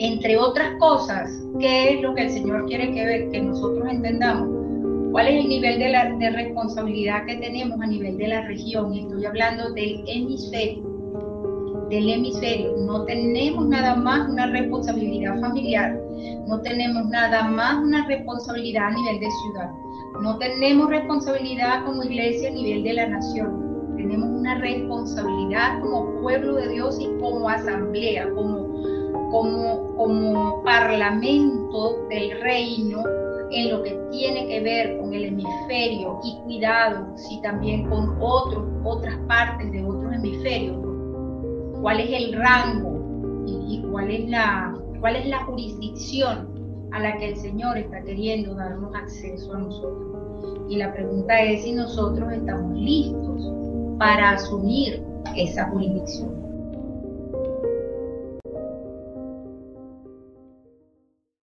entre otras cosas, ¿qué es lo que el Señor quiere que, nosotros entendamos? ¿Cuál es el nivel de, responsabilidad que tenemos a nivel de la región? Y estoy hablando del hemisferio. Del hemisferio. No tenemos nada más una responsabilidad familiar, no tenemos nada más una responsabilidad a nivel de ciudad, no tenemos responsabilidad como iglesia a nivel de la nación, tenemos una responsabilidad como pueblo de Dios y como asamblea, como, como parlamento del reino en lo que tiene que ver con el hemisferio y cuidado si también con otras partes de otros hemisferios. ¿Cuál es el rango y, cuál, es la, cuál es la jurisdicción a la que el Señor está queriendo darnos acceso a nosotros? Y la pregunta es si nosotros estamos listos para asumir esa jurisdicción.